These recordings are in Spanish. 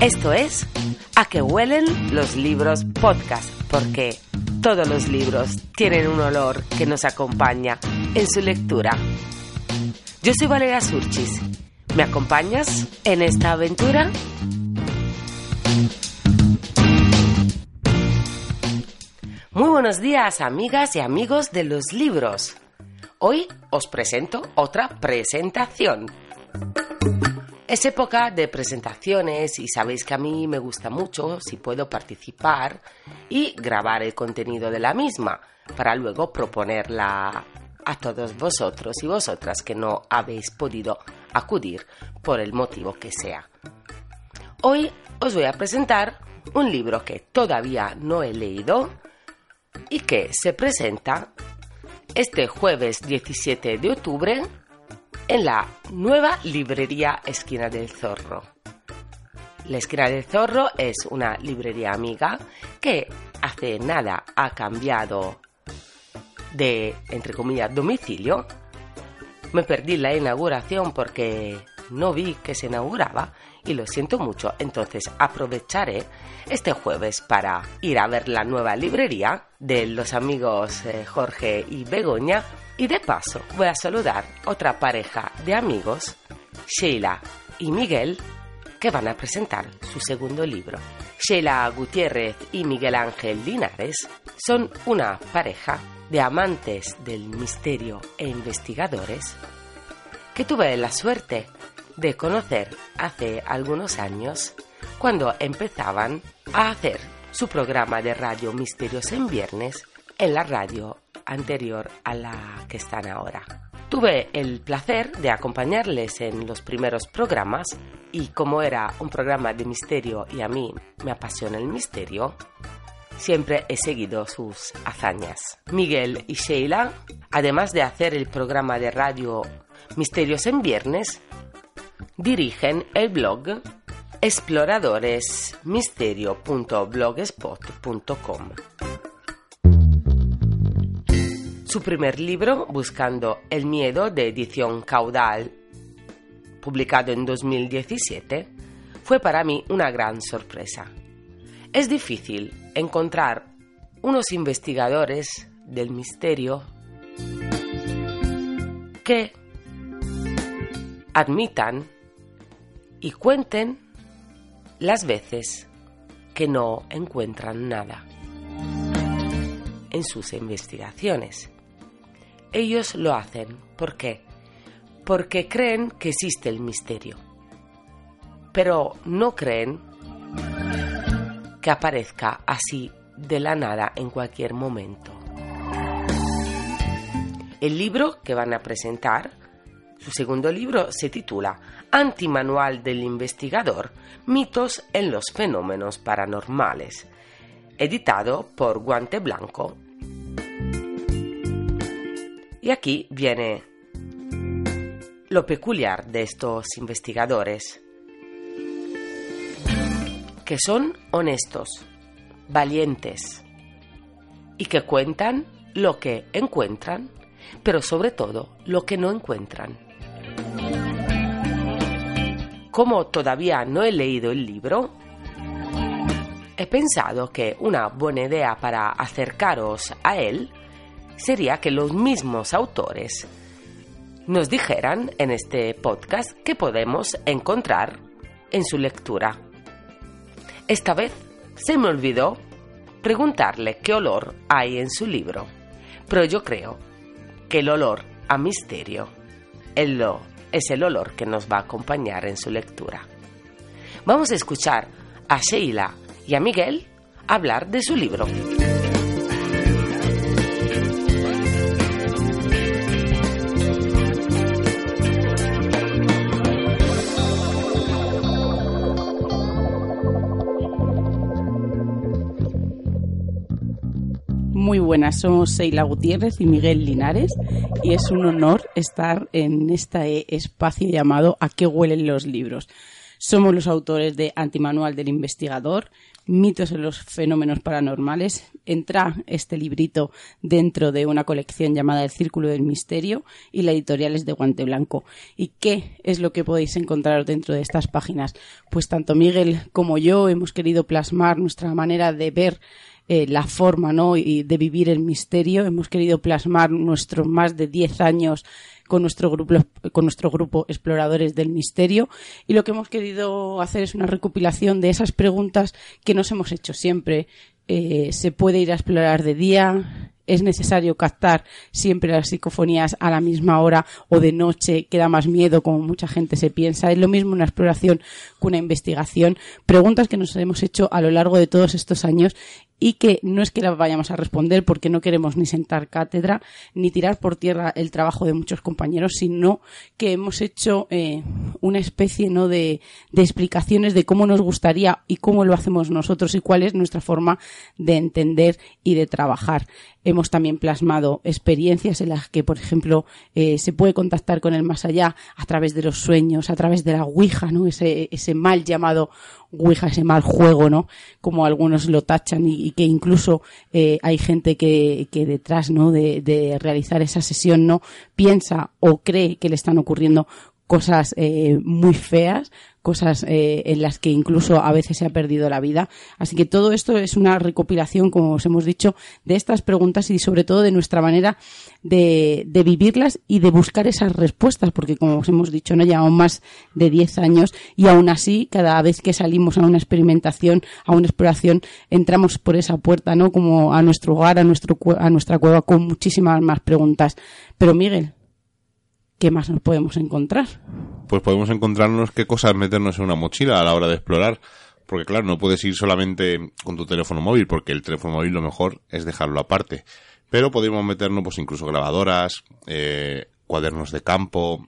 Esto es A que huelen los libros podcast, porque todos los libros tienen un olor que nos acompaña en su lectura. Yo soy Valeria Surchis. ¿Me acompañas en esta aventura? Muy buenos días, amigas y amigos de los libros. Hoy os presento otra presentación. Es época de presentaciones y sabéis que a mí me gusta mucho si puedo participar y grabar el contenido de la misma para luego proponerla a todos vosotros y vosotras que no habéis podido acudir por el motivo que sea. Hoy os voy a presentar un libro que todavía no he leído y que se presenta este jueves 17 de octubre en la nueva librería Esquina del Zorro. La Esquina del Zorro es una librería amiga que hace nada ha cambiado de, entre comillas, domicilio. Me perdí la inauguración porque no vi que se inauguraba y lo siento mucho, entonces aprovecharé este jueves para ir a ver la nueva librería de los amigos eh, Jorge y Begoña y de paso voy a saludar otra pareja de amigos, Sheila y Miguel, que van a presentar su segundo libro. Sheila Gutiérrez y Miguel Ángel Linares son una pareja de amantes del misterio e investigadores que tuve la suerte de conocer hace algunos años cuando empezaban a hacer su programa de radio Misterios en Viernes en la radio anterior a la que están ahora. Tuve el placer de acompañarles en los primeros programas y como era un programa de misterio y a mí me apasiona el misterio, siempre he seguido sus hazañas. Miguel y Sheila, además de hacer el programa de radio Misterios en Viernes, dirigen el blog exploradoresmisterio.blogspot.com. Su primer libro, Buscando el Miedo, de edición Caudal, publicado en 2017, fue para mí una gran sorpresa. Es difícil encontrar unos investigadores del misterio que admitan y cuenten las veces que no encuentran nada en sus investigaciones. Ellos lo hacen ¿por qué? Porque creen que existe el misterio, pero no creen que aparezca así de la nada en cualquier momento. El libro que van a presentar su segundo libro se titula Antimanual del investigador, mitos en los fenómenos paranormales, editado por Guante Blanco. Y aquí viene lo peculiar de estos investigadores, que son honestos, valientes y que cuentan lo que encuentran, pero sobre todo lo que no encuentran. Como todavía no he leído el libro, he pensado que una buena idea para acercaros a él sería que los mismos autores nos dijeran en este podcast qué podemos encontrar en su lectura. Esta vez se me olvidó preguntarle qué olor hay en su libro, pero yo creo que el olor a misterio es lo es el olor que nos va a acompañar en su lectura. Vamos a escuchar a Sheila y a Miguel hablar de su libro. Muy buenas, somos Seila Gutiérrez y Miguel Linares y es un honor estar en este espacio llamado ¿A qué huelen los libros? Somos los autores de Antimanual del Investigador, Mitos en los Fenómenos Paranormales. Entra este librito dentro de una colección llamada El Círculo del Misterio y la editorial es de Guante Blanco. ¿Y qué es lo que podéis encontrar dentro de estas páginas? Pues tanto Miguel como yo hemos querido plasmar nuestra manera de ver eh, la forma ¿no? de vivir el misterio. Hemos querido plasmar nuestros más de 10 años con nuestro grupo, con nuestro grupo Exploradores del Misterio y lo que hemos querido hacer es una recopilación de esas preguntas que nos hemos hecho siempre. Eh, ¿Se puede ir a explorar de día? es necesario captar siempre las psicofonías a la misma hora o de noche, que da más miedo, como mucha gente se piensa. Es lo mismo una exploración que una investigación. Preguntas que nos hemos hecho a lo largo de todos estos años y que no es que la vayamos a responder porque no queremos ni sentar cátedra ni tirar por tierra el trabajo de muchos compañeros, sino que hemos hecho eh, una especie ¿no? de, de, explicaciones de cómo nos gustaría y cómo lo hacemos nosotros y cuál es nuestra forma de entender y de trabajar. Hemos también plasmado experiencias en las que, por ejemplo, eh, se puede contactar con el más allá a través de los sueños, a través de la Ouija, ¿no? ese, ese mal llamado Ouija, ese mal juego, ¿no? Como algunos lo tachan y, que incluso eh, hay gente que, que detrás, ¿no? De, de, realizar esa sesión, ¿no? Piensa o cree que le están ocurriendo cosas eh, muy feas, cosas eh, en las que incluso a veces se ha perdido la vida. Así que todo esto es una recopilación, como os hemos dicho, de estas preguntas y sobre todo de nuestra manera de, de vivirlas y de buscar esas respuestas, porque como os hemos dicho, no llevamos más de 10 años y aún así, cada vez que salimos a una experimentación, a una exploración, entramos por esa puerta, ¿no? Como a nuestro hogar, a, nuestro, a nuestra cueva, con muchísimas más preguntas. Pero Miguel, ¿qué más nos podemos encontrar? Pues podemos encontrarnos qué cosas meternos en una mochila a la hora de explorar. Porque claro, no puedes ir solamente con tu teléfono móvil, porque el teléfono móvil lo mejor es dejarlo aparte. Pero podemos meternos pues incluso grabadoras, eh, cuadernos de campo,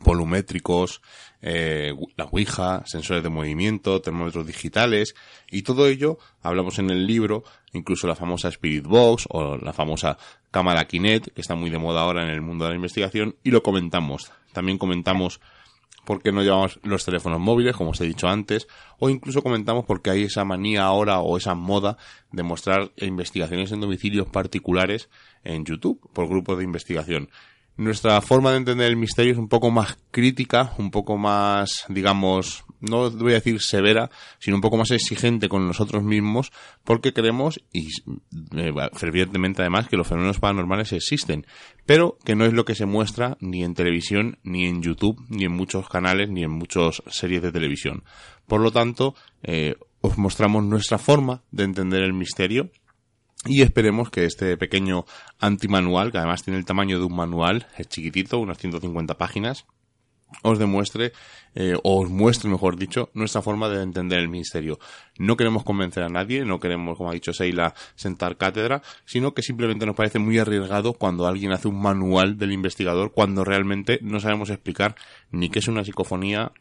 volumétricos, eh, la Ouija, sensores de movimiento, termómetros digitales y todo ello hablamos en el libro, incluso la famosa Spirit Box o la famosa cámara Kinet, que está muy de moda ahora en el mundo de la investigación, y lo comentamos. También comentamos por qué no llevamos los teléfonos móviles, como os he dicho antes, o incluso comentamos por qué hay esa manía ahora o esa moda de mostrar investigaciones en domicilios particulares en YouTube por grupos de investigación nuestra forma de entender el misterio es un poco más crítica, un poco más, digamos, no voy a decir severa, sino un poco más exigente con nosotros mismos, porque creemos, y eh, fervientemente además, que los fenómenos paranormales existen, pero que no es lo que se muestra ni en televisión, ni en YouTube, ni en muchos canales, ni en muchas series de televisión. Por lo tanto, eh, os mostramos nuestra forma de entender el misterio, y esperemos que este pequeño antimanual, que además tiene el tamaño de un manual, es chiquitito, unas 150 páginas, os demuestre, eh, o os muestre, mejor dicho, nuestra forma de entender el misterio. No queremos convencer a nadie, no queremos, como ha dicho Seila, sentar cátedra, sino que simplemente nos parece muy arriesgado cuando alguien hace un manual del investigador, cuando realmente no sabemos explicar ni qué es una psicofonía,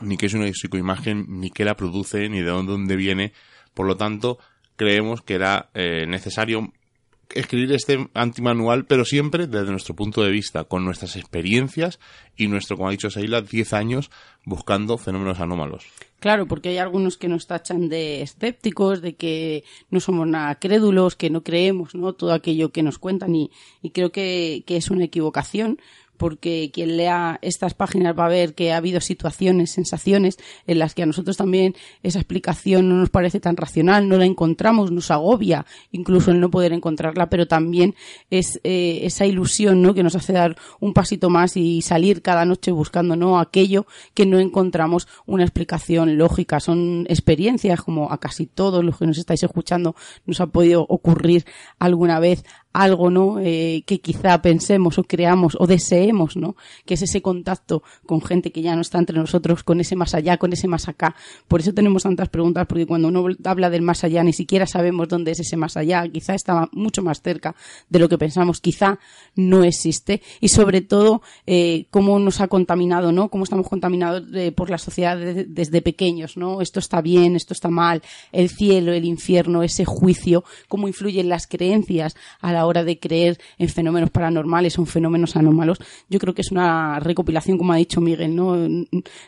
ni qué es una psicoimagen, ni qué la produce, ni de dónde viene. Por lo tanto, creemos que era eh, necesario escribir este antimanual, pero siempre desde nuestro punto de vista, con nuestras experiencias y nuestro, como ha dicho Seila, 10 años buscando fenómenos anómalos. Claro, porque hay algunos que nos tachan de escépticos, de que no somos nada crédulos, que no creemos ¿no? todo aquello que nos cuentan y, y creo que, que es una equivocación porque quien lea estas páginas va a ver que ha habido situaciones, sensaciones en las que a nosotros también esa explicación no nos parece tan racional, no la encontramos, nos agobia incluso el no poder encontrarla, pero también es eh, esa ilusión ¿no? que nos hace dar un pasito más y salir cada noche buscando ¿no? aquello que no encontramos una explicación lógica. Son experiencias como a casi todos los que nos estáis escuchando nos ha podido ocurrir alguna vez algo, ¿no? Eh, que quizá pensemos o creamos o deseemos, ¿no? Que es ese contacto con gente que ya no está entre nosotros, con ese más allá, con ese más acá. Por eso tenemos tantas preguntas, porque cuando uno habla del más allá ni siquiera sabemos dónde es ese más allá. Quizá está mucho más cerca de lo que pensamos, quizá no existe. Y sobre todo, eh, cómo nos ha contaminado, ¿no? Cómo estamos contaminados por la sociedad desde pequeños, ¿no? Esto está bien, esto está mal, el cielo, el infierno, ese juicio, cómo influyen las creencias a la hora de creer en fenómenos paranormales o en fenómenos anómalos. Yo creo que es una recopilación, como ha dicho Miguel, ¿no?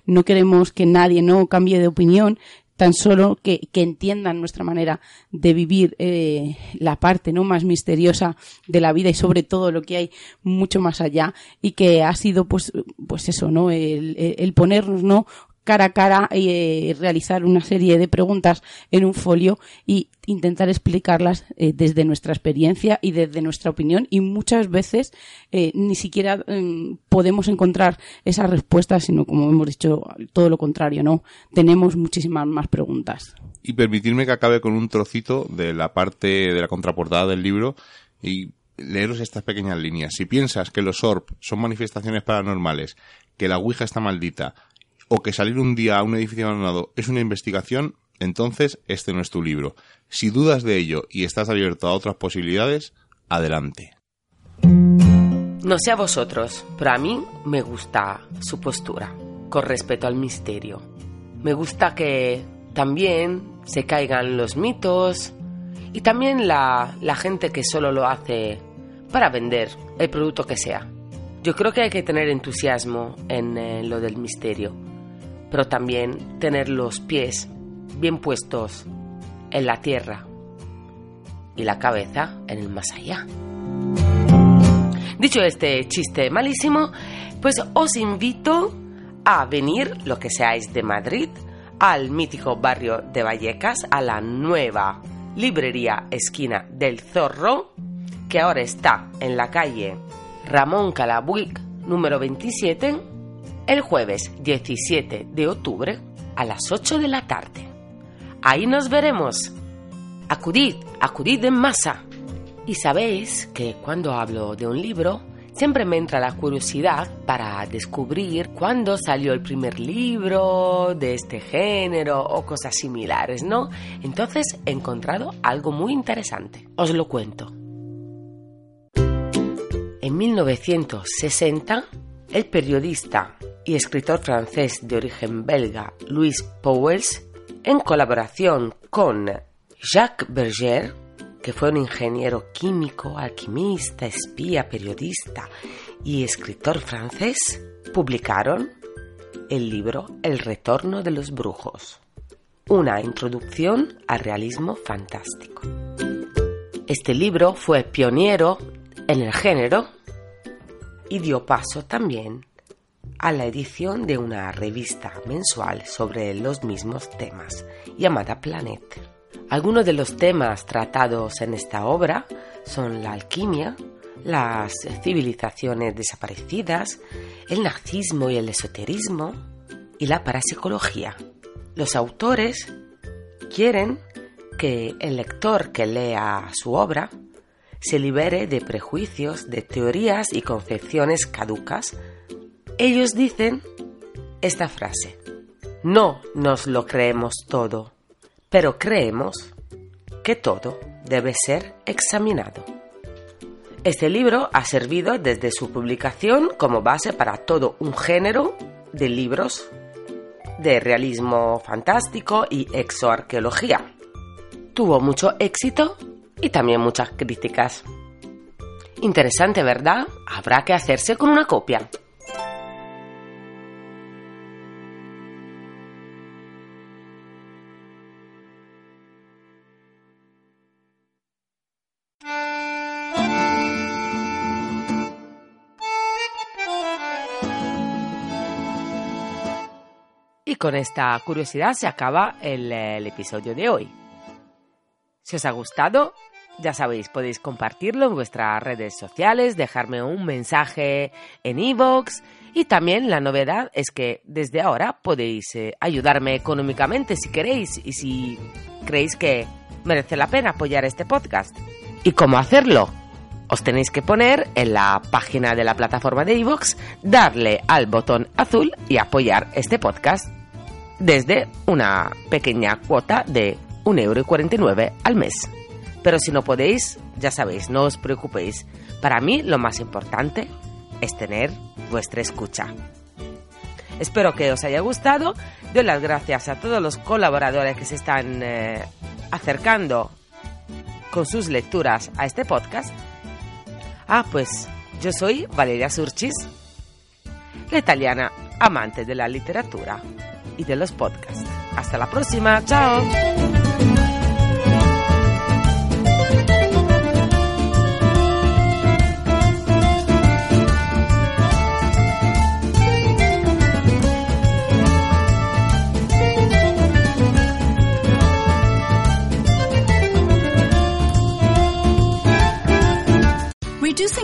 No queremos que nadie no cambie de opinión, tan solo que, entiendan nuestra manera de vivir eh, la parte no más misteriosa de la vida y sobre todo lo que hay mucho más allá y que ha sido pues pues eso no el, el ponernos no cara a cara eh, realizar una serie de preguntas en un folio y intentar explicarlas eh, desde nuestra experiencia y desde nuestra opinión. Y muchas veces eh, ni siquiera mm, podemos encontrar esas respuestas sino como hemos dicho todo lo contrario no tenemos muchísimas más preguntas. Y permitirme que acabe con un trocito de la parte de la contraportada del libro y leeros estas pequeñas líneas. Si piensas que los ORP son manifestaciones paranormales que la Ouija está maldita o que salir un día a un edificio abandonado es una investigación, entonces este no es tu libro. Si dudas de ello y estás abierto a otras posibilidades, adelante. No sé a vosotros, pero a mí me gusta su postura con respecto al misterio. Me gusta que también se caigan los mitos y también la, gente que solo lo hace para vender el producto que sea. Yo creo que hay que tener entusiasmo en eh, lo del misterio pero también tener los pies bien puestos en la tierra y la cabeza en el más allá. Dicho este chiste malísimo, pues os invito a venir, lo que seáis de Madrid, al mítico barrio de Vallecas, a la nueva librería esquina del Zorro, que ahora está en la calle Ramón Calabuic, número 27, el jueves 17 de octubre a las 8 de la tarde. Ahí nos veremos. Acudid, acudid en masa. Y sabéis que cuando hablo de un libro, siempre me entra la curiosidad para descubrir cuándo salió el primer libro de este género o cosas similares, ¿no? Entonces he encontrado algo muy interesante. Os lo cuento. En 1960, el periodista y escritor francés de origen belga Louis Powells, en colaboración con Jacques Berger, que fue un ingeniero químico, alquimista, espía, periodista y escritor francés, publicaron el libro El retorno de los brujos, una introducción al realismo fantástico. Este libro fue pionero en el género y dio paso también a la edición de una revista mensual sobre los mismos temas, llamada Planet. Algunos de los temas tratados en esta obra son la alquimia, las civilizaciones desaparecidas, el nazismo y el esoterismo y la parapsicología. Los autores quieren que el lector que lea su obra se libere de prejuicios, de teorías y concepciones caducas ellos dicen esta frase. No nos lo creemos todo, pero creemos que todo debe ser examinado. Este libro ha servido desde su publicación como base para todo un género de libros de realismo fantástico y exoarqueología. Tuvo mucho éxito y también muchas críticas. Interesante, ¿verdad? Habrá que hacerse con una copia. Con esta curiosidad se acaba el, episodio de hoy. Si os ha gustado, ya sabéis, podéis compartirlo en vuestras redes sociales, dejarme un mensaje en iVoox y también la novedad es que desde ahora podéis eh, ayudarme económicamente si queréis y si creéis que merece la pena apoyar este podcast. ¿Y cómo hacerlo? Os tenéis que poner en la página de la plataforma de iVoox, darle al botón azul y apoyar este podcast desde una pequeña cuota de 1,49€ al mes. Pero si no podéis, ya sabéis, no os preocupéis. Para mí lo más importante es tener vuestra escucha. Espero que os haya gustado. Doy las gracias a todos los colaboradores que se están eh, acercando con sus lecturas a este podcast. Ah, pues yo soy Valeria Surchis, la italiana amante de la literatura y de los podcasts. Hasta la próxima, chao.